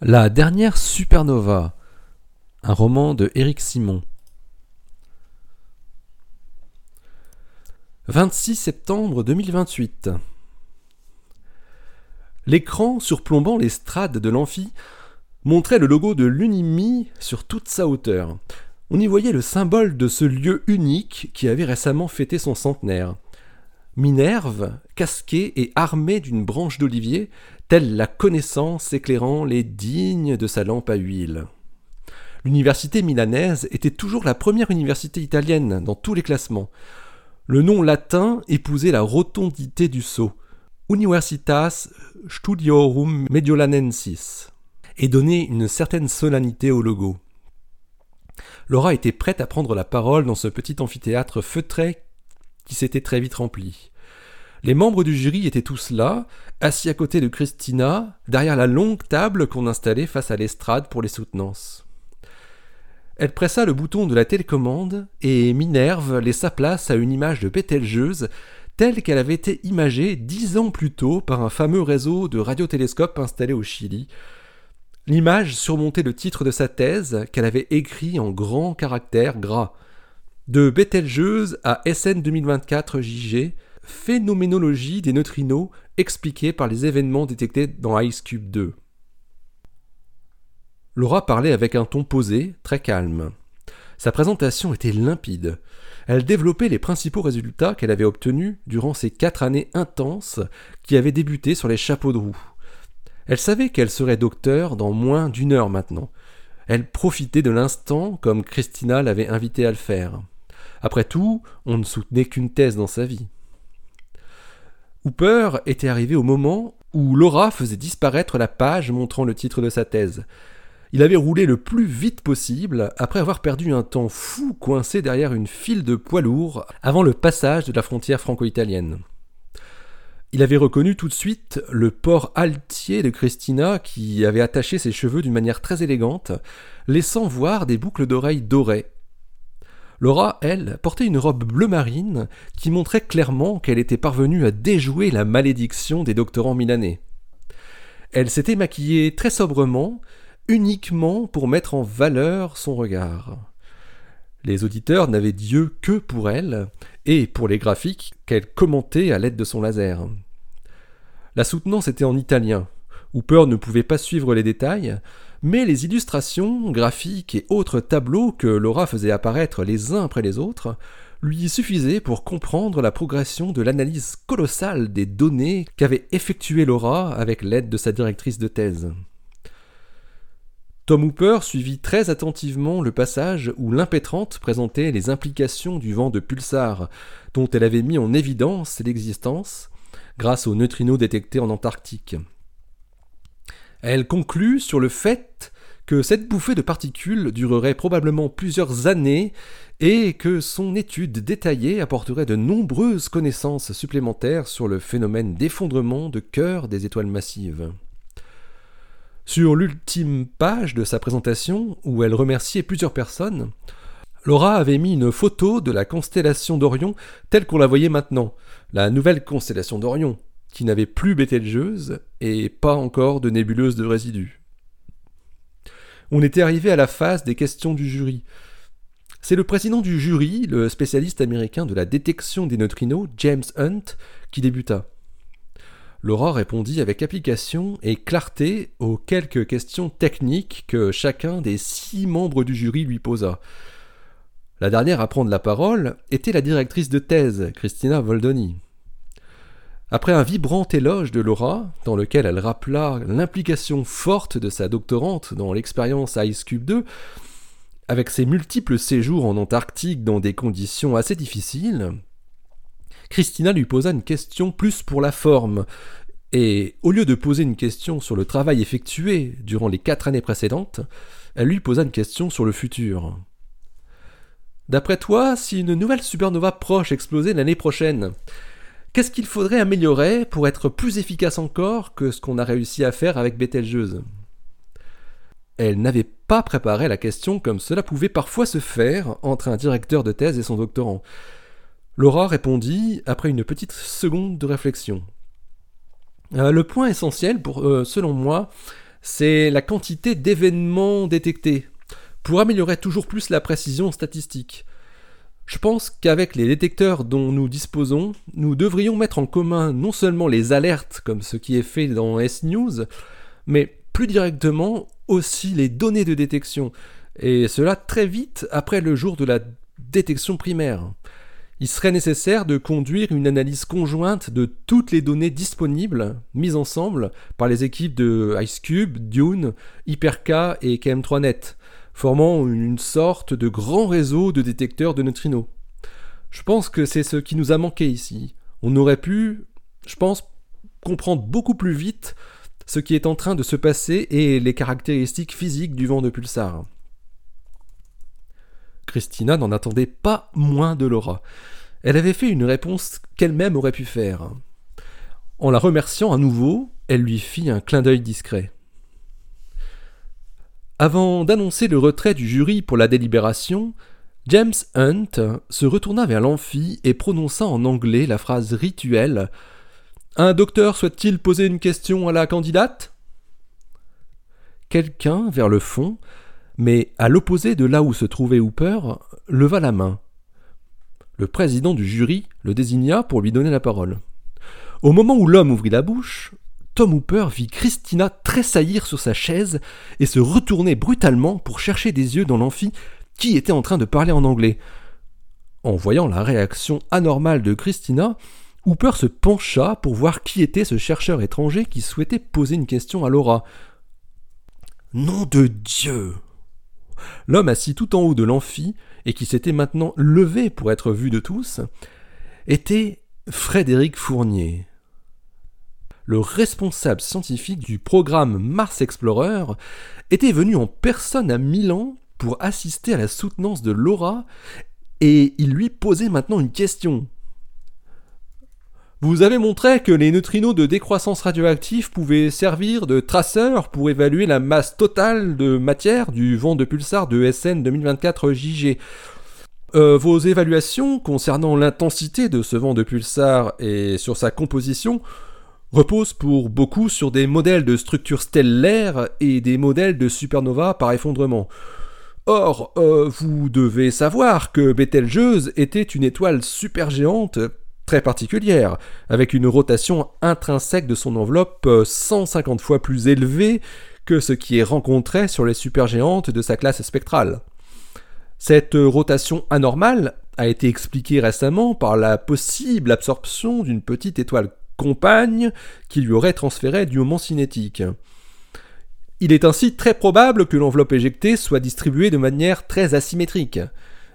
La dernière supernova, un roman de Éric Simon. 26 septembre 2028. L'écran surplombant l'estrade de l'amphi montrait le logo de l'Unimi sur toute sa hauteur. On y voyait le symbole de ce lieu unique qui avait récemment fêté son centenaire. Minerve, casquée et armée d'une branche d'olivier, telle la connaissance éclairant les dignes de sa lampe à huile. L'université milanaise était toujours la première université italienne dans tous les classements. Le nom latin épousait la rotondité du sceau, Universitas Studiorum Mediolanensis, et donnait une certaine solennité au logo. Laura était prête à prendre la parole dans ce petit amphithéâtre feutré qui s'était très vite rempli. Les membres du jury étaient tous là, assis à côté de Christina, derrière la longue table qu'on installait face à l'estrade pour les soutenances. Elle pressa le bouton de la télécommande et Minerve laissa place à une image de Bételgeuse telle qu'elle avait été imagée dix ans plus tôt par un fameux réseau de radiotélescopes installé au Chili. L'image surmontait le titre de sa thèse qu'elle avait écrit en grands caractères gras. De Bételgeuse à SN 2024 JG, phénoménologie des neutrinos expliquée par les événements détectés dans Ice Cube 2. Laura parlait avec un ton posé, très calme. Sa présentation était limpide. Elle développait les principaux résultats qu'elle avait obtenus durant ces quatre années intenses qui avaient débuté sur les chapeaux de roue. Elle savait qu'elle serait docteur dans moins d'une heure maintenant. Elle profitait de l'instant comme Christina l'avait invitée à le faire. Après tout, on ne soutenait qu'une thèse dans sa vie. Hooper était arrivé au moment où Laura faisait disparaître la page montrant le titre de sa thèse. Il avait roulé le plus vite possible après avoir perdu un temps fou coincé derrière une file de poids lourds avant le passage de la frontière franco-italienne. Il avait reconnu tout de suite le port altier de Christina qui avait attaché ses cheveux d'une manière très élégante, laissant voir des boucles d'oreilles dorées Laura, elle, portait une robe bleu marine qui montrait clairement qu'elle était parvenue à déjouer la malédiction des doctorants milanais. Elle s'était maquillée très sobrement, uniquement pour mettre en valeur son regard. Les auditeurs n'avaient Dieu que pour elle, et pour les graphiques qu'elle commentait à l'aide de son laser. La soutenance était en italien. Hooper ne pouvait pas suivre les détails, mais les illustrations, graphiques et autres tableaux que Laura faisait apparaître les uns après les autres lui suffisaient pour comprendre la progression de l'analyse colossale des données qu'avait effectuée Laura avec l'aide de sa directrice de thèse. Tom Hooper suivit très attentivement le passage où l'impétrante présentait les implications du vent de pulsar, dont elle avait mis en évidence l'existence grâce aux neutrinos détectés en Antarctique. Elle conclut sur le fait que cette bouffée de particules durerait probablement plusieurs années et que son étude détaillée apporterait de nombreuses connaissances supplémentaires sur le phénomène d'effondrement de cœur des étoiles massives. Sur l'ultime page de sa présentation, où elle remerciait plusieurs personnes, Laura avait mis une photo de la constellation d'Orion telle qu'on la voyait maintenant, la nouvelle constellation d'Orion, qui n'avait plus Bételgeuse et pas encore de nébuleuse de résidus. On était arrivé à la phase des questions du jury. C'est le président du jury, le spécialiste américain de la détection des neutrinos, James Hunt, qui débuta. Laura répondit avec application et clarté aux quelques questions techniques que chacun des six membres du jury lui posa. La dernière à prendre la parole était la directrice de thèse, Christina Voldoni. Après un vibrant éloge de Laura, dans lequel elle rappela l'implication forte de sa doctorante dans l'expérience Ice Cube 2, avec ses multiples séjours en Antarctique dans des conditions assez difficiles, Christina lui posa une question plus pour la forme, et au lieu de poser une question sur le travail effectué durant les quatre années précédentes, elle lui posa une question sur le futur. D'après toi, si une nouvelle supernova proche explosait l'année prochaine, Qu'est-ce qu'il faudrait améliorer pour être plus efficace encore que ce qu'on a réussi à faire avec Bételgeuse Elle n'avait pas préparé la question comme cela pouvait parfois se faire entre un directeur de thèse et son doctorant. Laura répondit après une petite seconde de réflexion. Euh, le point essentiel, euh, selon moi, c'est la quantité d'événements détectés, pour améliorer toujours plus la précision statistique. Je pense qu'avec les détecteurs dont nous disposons, nous devrions mettre en commun non seulement les alertes, comme ce qui est fait dans S-News, mais plus directement aussi les données de détection, et cela très vite après le jour de la détection primaire. Il serait nécessaire de conduire une analyse conjointe de toutes les données disponibles, mises ensemble par les équipes de IceCube, Dune, Hyperka et KM3Net, formant une sorte de grand réseau de détecteurs de neutrinos. Je pense que c'est ce qui nous a manqué ici. On aurait pu, je pense, comprendre beaucoup plus vite ce qui est en train de se passer et les caractéristiques physiques du vent de pulsar. Christina n'en attendait pas moins de Laura. Elle avait fait une réponse qu'elle-même aurait pu faire. En la remerciant à nouveau, elle lui fit un clin d'œil discret. Avant d'annoncer le retrait du jury pour la délibération, James Hunt se retourna vers l'amphi et prononça en anglais la phrase rituelle Un docteur souhaite-t-il poser une question à la candidate? Quelqu'un, vers le fond, mais à l'opposé de là où se trouvait Hooper, leva la main. Le président du jury le désigna pour lui donner la parole. Au moment où l'homme ouvrit la bouche, Tom Hooper vit Christina tressaillir sur sa chaise et se retourner brutalement pour chercher des yeux dans l'amphi qui était en train de parler en anglais. En voyant la réaction anormale de Christina, Hooper se pencha pour voir qui était ce chercheur étranger qui souhaitait poser une question à Laura. Nom de Dieu L'homme assis tout en haut de l'amphi, et qui s'était maintenant levé pour être vu de tous, était Frédéric Fournier. Le responsable scientifique du programme Mars Explorer était venu en personne à Milan pour assister à la soutenance de Laura et il lui posait maintenant une question. Vous avez montré que les neutrinos de décroissance radioactive pouvaient servir de traceurs pour évaluer la masse totale de matière du vent de pulsar de SN 2024 JG. Vos évaluations concernant l'intensité de ce vent de pulsar et sur sa composition reposent pour beaucoup sur des modèles de structures stellaires et des modèles de supernova par effondrement. Or, euh, vous devez savoir que Betelgeuse était une étoile supergéante très particulière, avec une rotation intrinsèque de son enveloppe 150 euh, fois plus élevée que ce qui est rencontré sur les supergéantes de sa classe spectrale. Cette rotation anormale a été expliquée récemment par la possible absorption d'une petite étoile compagne qui lui aurait transféré du moment cinétique. Il est ainsi très probable que l'enveloppe éjectée soit distribuée de manière très asymétrique.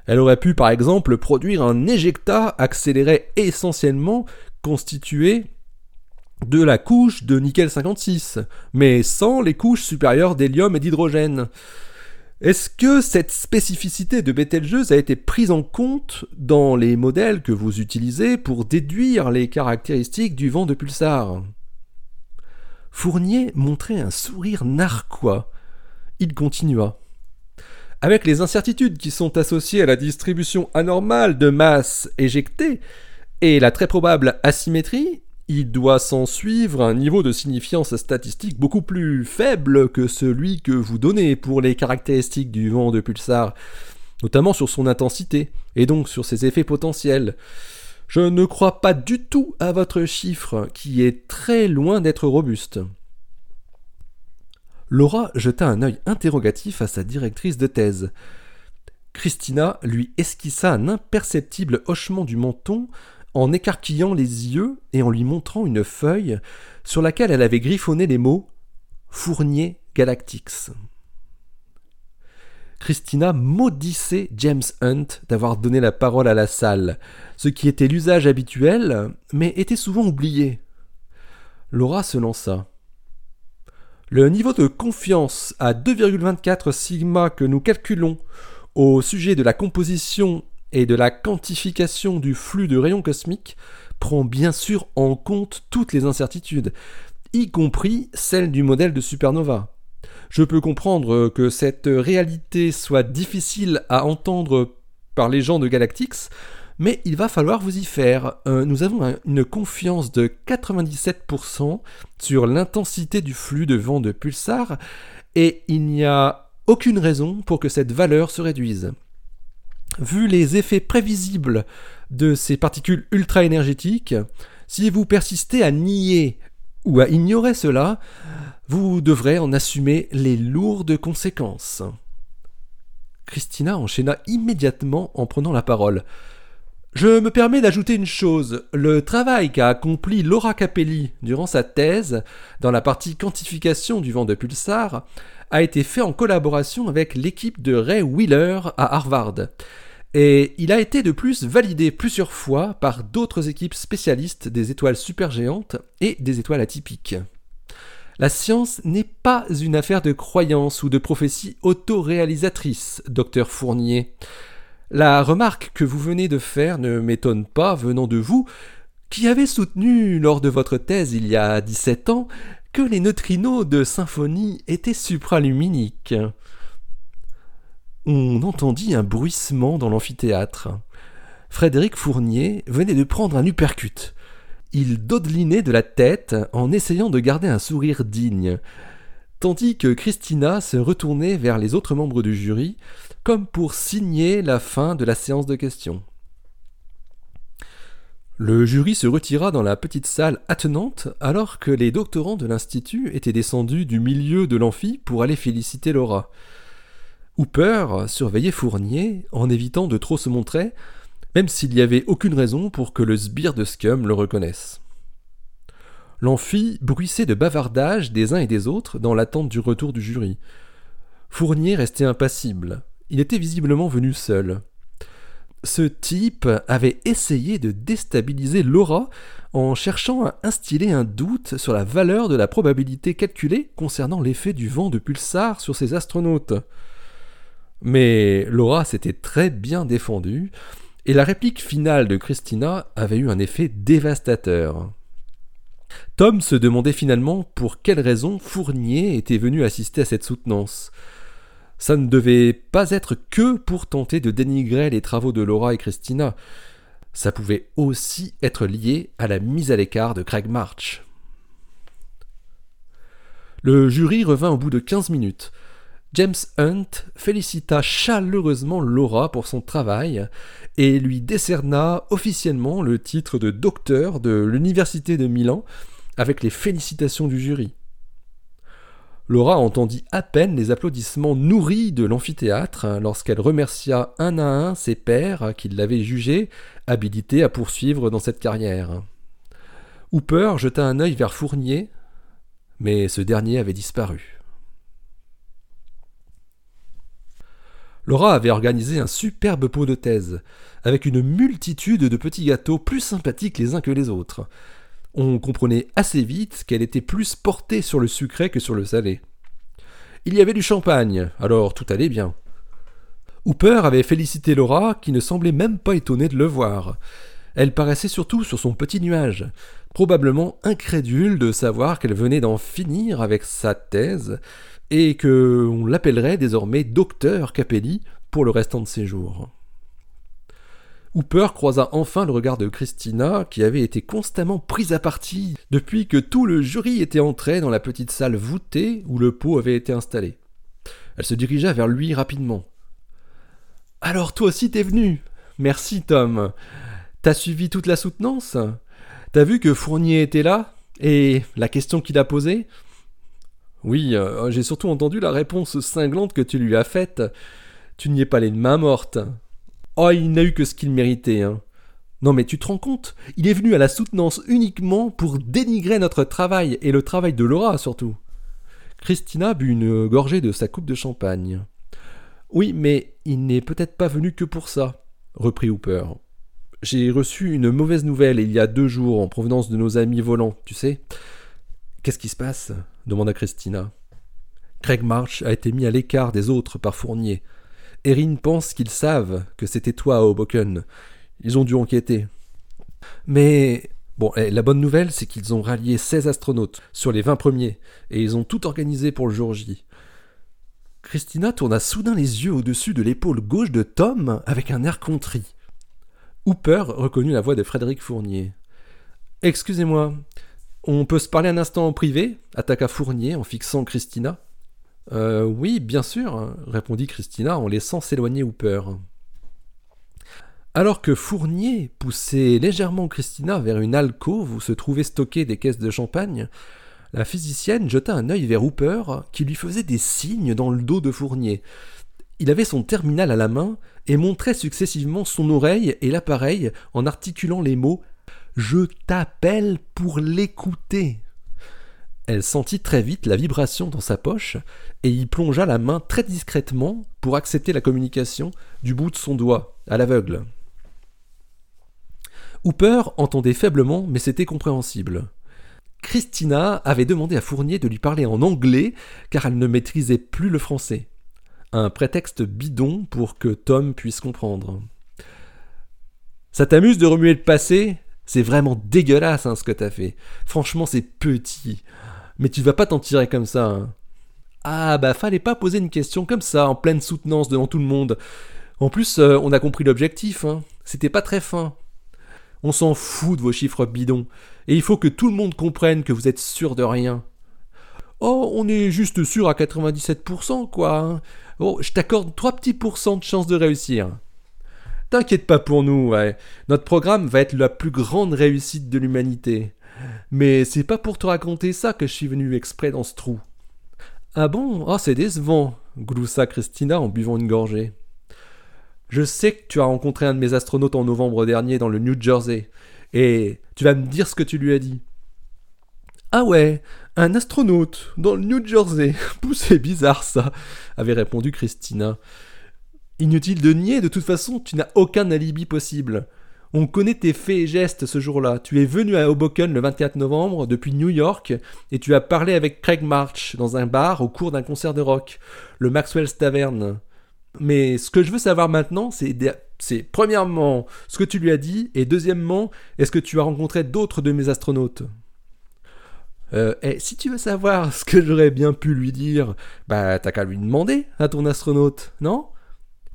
Elle aurait pu par exemple produire un éjecta accéléré essentiellement constitué de la couche de nickel 56, mais sans les couches supérieures d'hélium et d'hydrogène. Est-ce que cette spécificité de Betelgeuse a été prise en compte dans les modèles que vous utilisez pour déduire les caractéristiques du vent de pulsar? Fournier montrait un sourire narquois. Il continua. Avec les incertitudes qui sont associées à la distribution anormale de masse éjectée et la très probable asymétrie, il doit s'en suivre un niveau de signifiance statistique beaucoup plus faible que celui que vous donnez pour les caractéristiques du vent de pulsar, notamment sur son intensité, et donc sur ses effets potentiels. Je ne crois pas du tout à votre chiffre, qui est très loin d'être robuste. Laura jeta un œil interrogatif à sa directrice de thèse. Christina lui esquissa un imperceptible hochement du menton en écarquillant les yeux et en lui montrant une feuille sur laquelle elle avait griffonné les mots Fournier Galactics. Christina maudissait James Hunt d'avoir donné la parole à la salle, ce qui était l'usage habituel, mais était souvent oublié. Laura se lança. Le niveau de confiance à 2,24 sigma que nous calculons au sujet de la composition et de la quantification du flux de rayons cosmiques prend bien sûr en compte toutes les incertitudes, y compris celle du modèle de supernova. Je peux comprendre que cette réalité soit difficile à entendre par les gens de Galactix, mais il va falloir vous y faire. Euh, nous avons une confiance de 97% sur l'intensité du flux de vent de pulsar, et il n'y a aucune raison pour que cette valeur se réduise. Vu les effets prévisibles de ces particules ultra-énergétiques, si vous persistez à nier ou à ignorer cela, vous devrez en assumer les lourdes conséquences. Christina enchaîna immédiatement en prenant la parole. Je me permets d'ajouter une chose. Le travail qu'a accompli Laura Capelli durant sa thèse, dans la partie quantification du vent de pulsar, a été fait en collaboration avec l'équipe de Ray Wheeler à Harvard. Et il a été de plus validé plusieurs fois par d'autres équipes spécialistes des étoiles supergéantes et des étoiles atypiques. La science n'est pas une affaire de croyance ou de prophétie autoréalisatrice, docteur Fournier. La remarque que vous venez de faire ne m'étonne pas venant de vous, qui avez soutenu lors de votre thèse il y a 17 ans que les neutrinos de symphonie étaient supraluminiques. On entendit un bruissement dans l'amphithéâtre. Frédéric Fournier venait de prendre un uppercut. Il dodelinait de la tête en essayant de garder un sourire digne, tandis que Christina se retournait vers les autres membres du jury, comme pour signer la fin de la séance de questions. Le jury se retira dans la petite salle attenante alors que les doctorants de l'Institut étaient descendus du milieu de l'amphi pour aller féliciter Laura. Hooper surveillait Fournier en évitant de trop se montrer, même s'il n'y avait aucune raison pour que le sbire de Scum le reconnaisse. L'amphi bruissait de bavardage des uns et des autres dans l'attente du retour du jury. Fournier restait impassible. Il était visiblement venu seul. Ce type avait essayé de déstabiliser Laura en cherchant à instiller un doute sur la valeur de la probabilité calculée concernant l'effet du vent de pulsar sur ses astronautes. Mais Laura s'était très bien défendue, et la réplique finale de Christina avait eu un effet dévastateur. Tom se demandait finalement pour quelle raison Fournier était venu assister à cette soutenance. Ça ne devait pas être que pour tenter de dénigrer les travaux de Laura et Christina. Ça pouvait aussi être lié à la mise à l'écart de Craig March. Le jury revint au bout de 15 minutes. James Hunt félicita chaleureusement Laura pour son travail et lui décerna officiellement le titre de docteur de l'Université de Milan avec les félicitations du jury. Laura entendit à peine les applaudissements nourris de l'amphithéâtre lorsqu'elle remercia un à un ses pères qui l'avaient jugée habilitée à poursuivre dans cette carrière. Hooper jeta un œil vers Fournier, mais ce dernier avait disparu. Laura avait organisé un superbe pot de thèse, avec une multitude de petits gâteaux plus sympathiques les uns que les autres, on comprenait assez vite qu'elle était plus portée sur le sucré que sur le salé. Il y avait du champagne, alors tout allait bien. Hooper avait félicité Laura, qui ne semblait même pas étonnée de le voir. Elle paraissait surtout sur son petit nuage, probablement incrédule de savoir qu'elle venait d'en finir avec sa thèse, et que on l'appellerait désormais docteur Capelli pour le restant de ses jours. Hooper croisa enfin le regard de Christina, qui avait été constamment prise à partie depuis que tout le jury était entré dans la petite salle voûtée où le pot avait été installé. Elle se dirigea vers lui rapidement. Alors toi aussi t'es venu. Merci Tom. T'as suivi toute la soutenance? T'as vu que Fournier était là? Et la question qu'il a posée? Oui, euh, j'ai surtout entendu la réponse cinglante que tu lui as faite. Tu n'y es pas allé de main morte. Oh, il n'a eu que ce qu'il méritait, hein. Non mais tu te rends compte? Il est venu à la soutenance uniquement pour dénigrer notre travail, et le travail de Laura surtout. Christina but une gorgée de sa coupe de champagne. Oui, mais il n'est peut-être pas venu que pour ça, reprit Hooper. J'ai reçu une mauvaise nouvelle il y a deux jours en provenance de nos amis volants, tu sais. Qu'est-ce qui se passe? demanda Christina. Craig March a été mis à l'écart des autres par Fournier. Erin pense qu'ils savent que c'était toi, Hoboken. Ils ont dû enquêter. Mais bon, eh, la bonne nouvelle, c'est qu'ils ont rallié 16 astronautes sur les 20 premiers, et ils ont tout organisé pour le jour J. Christina tourna soudain les yeux au-dessus de l'épaule gauche de Tom avec un air contrit. Hooper reconnut la voix de Frédéric Fournier. Excusez-moi, on peut se parler un instant en privé? attaqua Fournier en fixant Christina. Euh, oui, bien sûr, répondit Christina en laissant s'éloigner Hooper. Alors que Fournier poussait légèrement Christina vers une alcôve où se trouvaient stockées des caisses de champagne, la physicienne jeta un œil vers Hooper qui lui faisait des signes dans le dos de Fournier. Il avait son terminal à la main et montrait successivement son oreille et l'appareil en articulant les mots Je t'appelle pour l'écouter. Elle sentit très vite la vibration dans sa poche et y plongea la main très discrètement pour accepter la communication du bout de son doigt, à l'aveugle. Hooper entendait faiblement, mais c'était compréhensible. Christina avait demandé à Fournier de lui parler en anglais car elle ne maîtrisait plus le français. Un prétexte bidon pour que Tom puisse comprendre. Ça t'amuse de remuer le passé? C'est vraiment dégueulasse hein, ce que t'as fait. Franchement, c'est petit. Mais tu vas pas t'en tirer comme ça. Hein. Ah bah fallait pas poser une question comme ça, en pleine soutenance devant tout le monde. En plus, euh, on a compris l'objectif, hein. C'était pas très fin. On s'en fout de vos chiffres bidons. Et il faut que tout le monde comprenne que vous êtes sûr de rien. Oh, on est juste sûr à 97%, quoi. Hein. Oh, je t'accorde 3 petits pourcents de chance de réussir. T'inquiète pas pour nous, ouais. Notre programme va être la plus grande réussite de l'humanité. Mais c'est pas pour te raconter ça que je suis venu exprès dans ce trou. Ah bon? Oh, c'est décevant, gloussa Christina en buvant une gorgée. Je sais que tu as rencontré un de mes astronautes en novembre dernier dans le New Jersey, et tu vas me dire ce que tu lui as dit. Ah ouais, un astronaute dans le New Jersey. C'est bizarre ça, avait répondu Christina. Inutile de nier, de toute façon, tu n'as aucun alibi possible. On connaît tes faits et gestes ce jour-là. Tu es venu à Hoboken le 24 novembre depuis New York et tu as parlé avec Craig March dans un bar au cours d'un concert de rock, le Maxwell's Tavern. Mais ce que je veux savoir maintenant, c'est, premièrement ce que tu lui as dit et deuxièmement, est-ce que tu as rencontré d'autres de mes astronautes? Euh, si tu veux savoir ce que j'aurais bien pu lui dire, bah t'as qu'à lui demander à ton astronaute, non?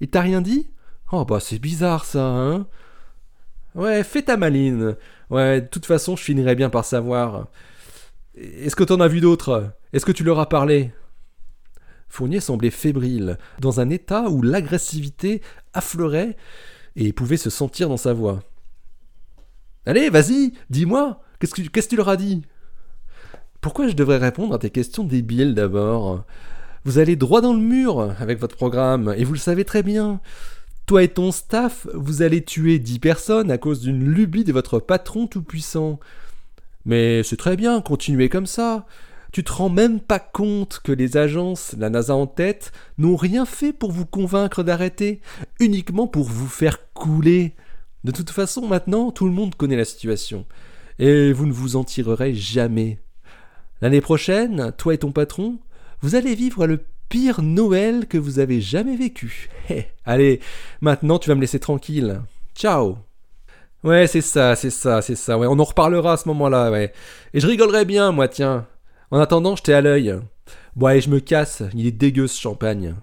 Il t'a rien dit? Oh bah c'est bizarre ça, hein? Ouais, fais ta maline. Ouais, de toute façon, je finirai bien par savoir. Est-ce que t'en as vu d'autres? Est-ce que tu leur as parlé? Fournier semblait fébrile, dans un état où l'agressivité affleurait et pouvait se sentir dans sa voix. Allez, vas-y, dis-moi, qu'est-ce que, qu'est-ce que tu leur as dit? Pourquoi je devrais répondre à tes questions débiles d'abord? Vous allez droit dans le mur avec votre programme, et vous le savez très bien. Toi et ton staff, vous allez tuer dix personnes à cause d'une lubie de votre patron tout-puissant. Mais c'est très bien, continuez comme ça. Tu te rends même pas compte que les agences, la NASA en tête, n'ont rien fait pour vous convaincre d'arrêter, uniquement pour vous faire couler. De toute façon, maintenant, tout le monde connaît la situation. Et vous ne vous en tirerez jamais. L'année prochaine, toi et ton patron, vous allez vivre le pire Noël que vous avez jamais vécu. allez, maintenant tu vas me laisser tranquille. Ciao. Ouais, c'est ça, c'est ça, c'est ça. Ouais, on en reparlera à ce moment-là, ouais. Et je rigolerai bien, moi, tiens. En attendant, je t'ai à l'œil. Bon, allez, je me casse. Il est dégueu ce champagne.